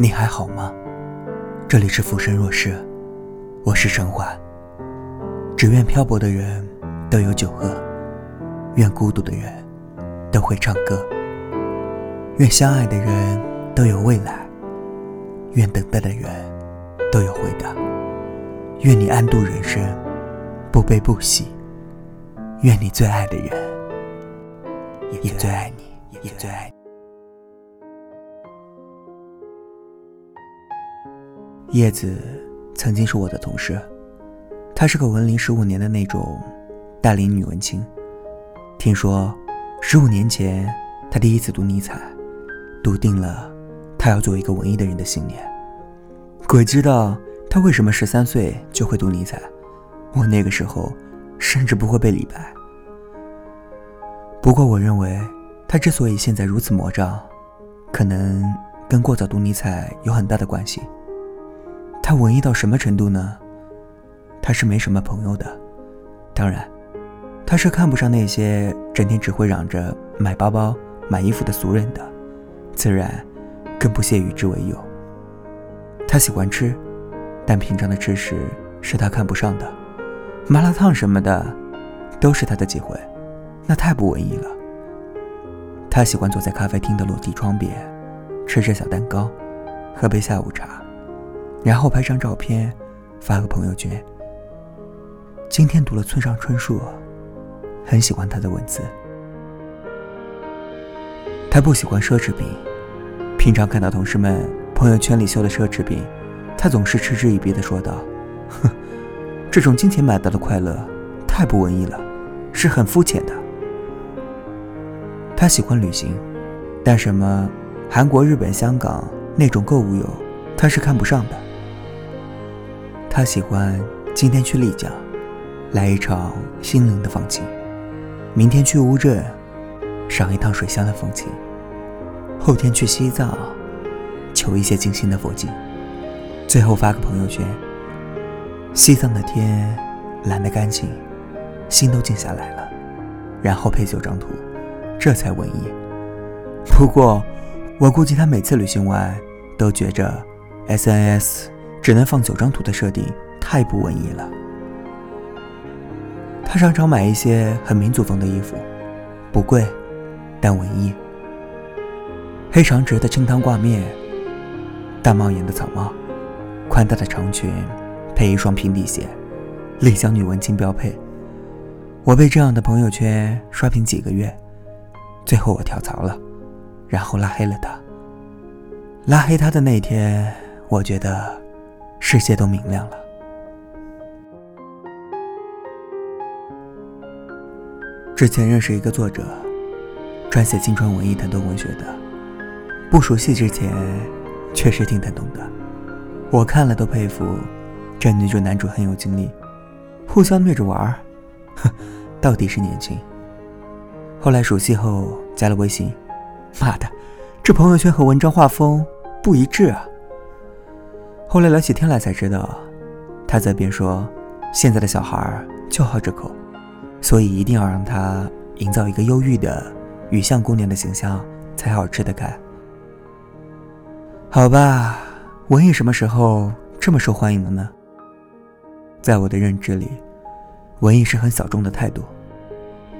你还好吗？这里是浮生若世，我是陈怀。只愿漂泊的人都有酒喝，愿孤独的人都会唱歌，愿相爱的人都有未来，愿等待的人都有回答。愿你安度人生，不悲不喜。愿你最爱的人也最爱你，也最爱你。叶子曾经是我的同事，她是个文龄十五年的那种大龄女文青。听说十五年前她第一次读尼采，笃定了她要做一个文艺的人的信念。鬼知道她为什么十三岁就会读尼采。我那个时候甚至不会背李白。不过我认为，她之所以现在如此魔障，可能跟过早读尼采有很大的关系。他文艺到什么程度呢？他是没什么朋友的，当然，他是看不上那些整天只会嚷着买包包、买衣服的俗人的，自然更不屑与之为友。他喜欢吃，但平常的吃食是他看不上的，麻辣烫什么的都是他的忌讳，那太不文艺了。他喜欢坐在咖啡厅的落地窗边，吃着小蛋糕，喝杯下午茶。然后拍张照片，发个朋友圈。今天读了村上春树，很喜欢他的文字。他不喜欢奢侈品，平常看到同事们朋友圈里秀的奢侈品，他总是嗤之以鼻的说道：“哼，这种金钱买到的快乐，太不文艺了，是很肤浅的。”他喜欢旅行，但什么韩国、日本、香港那种购物游，他是看不上的。他喜欢今天去丽江，来一场心灵的放晴；明天去乌镇，赏一趟水乡的风情；后天去西藏，求一些静心的佛经；最后发个朋友圈：西藏的天蓝得干净，心都静下来了。然后配九张图，这才文艺。不过，我估计他每次旅行完都觉着 SNS。只能放九张图的设定太不文艺了。他常常买一些很民族风的衣服，不贵，但文艺。黑长直的清汤挂面，大帽檐的草帽，宽大的长裙，配一双平底鞋，丽江女文青标配。我被这样的朋友圈刷屏几个月，最后我跳槽了，然后拉黑了他。拉黑他的那天，我觉得。世界都明亮了。之前认识一个作者，撰写青春文艺、疼痛文学的。不熟悉之前，确实挺疼痛的。我看了都佩服，这女主男主很有精力，互相虐着玩儿，哼，到底是年轻。后来熟悉后加了微信，妈的，这朋友圈和文章画风不一致啊！后来聊起天来才知道，他在边说，现在的小孩就好这口，所以一定要让他营造一个忧郁的雨巷姑娘的形象才好吃得开。好吧，文艺什么时候这么受欢迎了呢？在我的认知里，文艺是很小众的态度，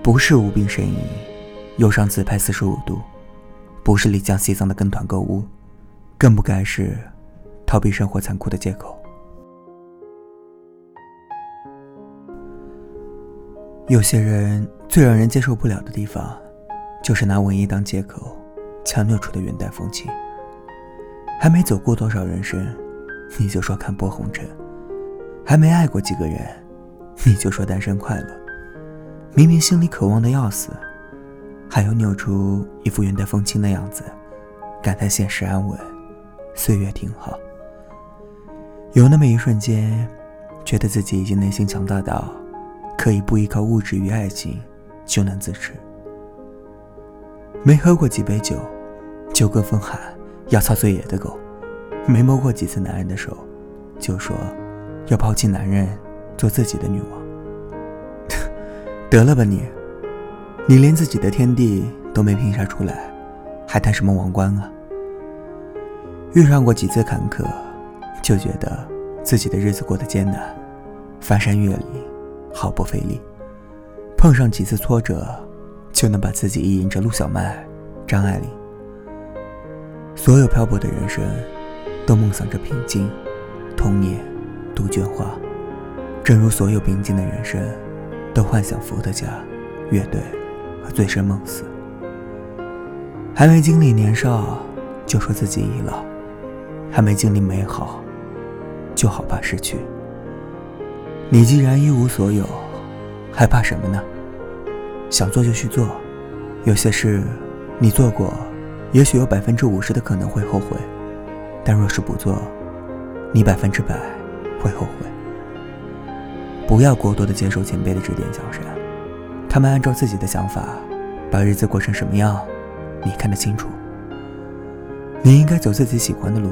不是无病呻吟，忧伤自拍四十五度，不是丽江西藏的跟团购物，更不该是。逃避生活残酷的借口。有些人最让人接受不了的地方，就是拿文艺当借口，强扭出的云淡风轻。还没走过多少人生，你就说看破红尘；还没爱过几个人，你就说单身快乐。明明心里渴望的要死，还要扭出一副云淡风轻的样子，感叹现实安稳，岁月挺好。有那么一瞬间，觉得自己已经内心强大到可以不依靠物质与爱情就能自持。没喝过几杯酒，就跟风喊要操最野的狗；没摸过几次男人的手，就说要抛弃男人，做自己的女王。得了吧你！你连自己的天地都没拼杀出来，还谈什么王冠啊？遇上过几次坎坷，就觉得自己的日子过得艰难，翻山越岭毫不费力；碰上几次挫折，就能把自己意淫着陆小曼、张爱玲。所有漂泊的人生，都梦想着平静，童年杜鹃花。正如所有平静的人生，都幻想伏特加、乐队和醉生梦死。还没经历年少，就说自己已老；还没经历美好，就好怕失去。你既然一无所有，还怕什么呢？想做就去做，有些事你做过。也许有百分之五十的可能会后悔，但若是不做，你百分之百会后悔。不要过多的接受前辈的指点江山，他们按照自己的想法，把日子过成什么样，你看得清楚。你应该走自己喜欢的路，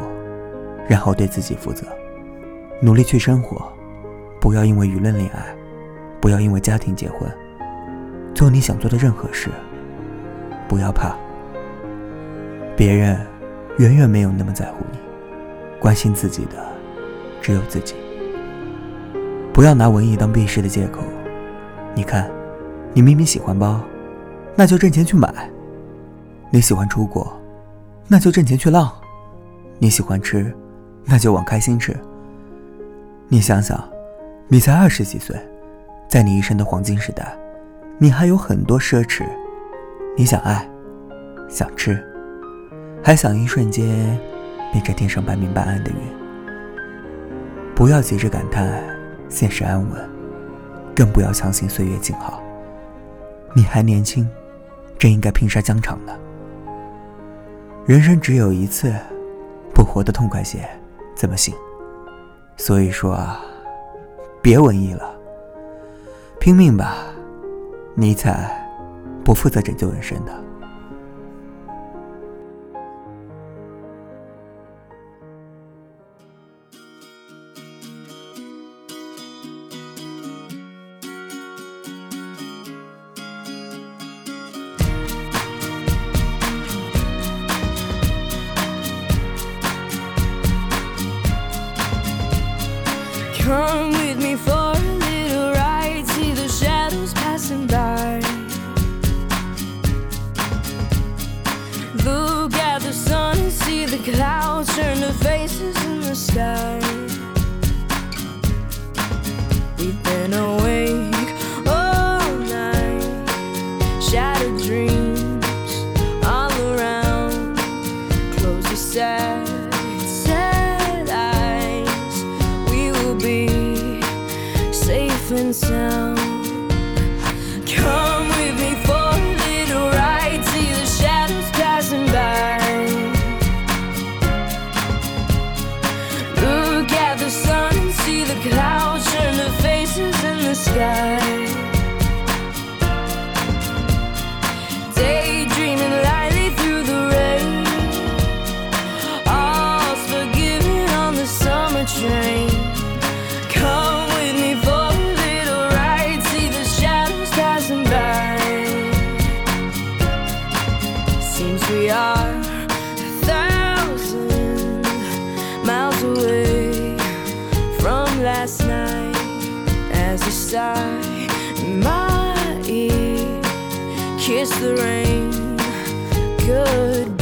然后对自己负责，努力去生活，不要因为舆论恋爱，不要因为家庭结婚，做你想做的任何事，不要怕。别人远远没有那么在乎你，关心自己的只有自己。不要拿文艺当避世的借口。你看，你明明喜欢包，那就挣钱去买；你喜欢出国，那就挣钱去浪；你喜欢吃，那就往开心吃。你想想，你才二十几岁，在你一生的黄金时代，你还有很多奢侈。你想爱，想吃。还想一瞬间变成天上半明半暗的云？不要急着感叹现实安稳，更不要相信岁月静好。你还年轻，真应该拼杀疆场呢。人生只有一次，不活得痛快些怎么行？所以说啊，别文艺了，拼命吧！尼采不负责拯救人生的。Clouds turn to faces sigh in my ear kiss the rain goodbye.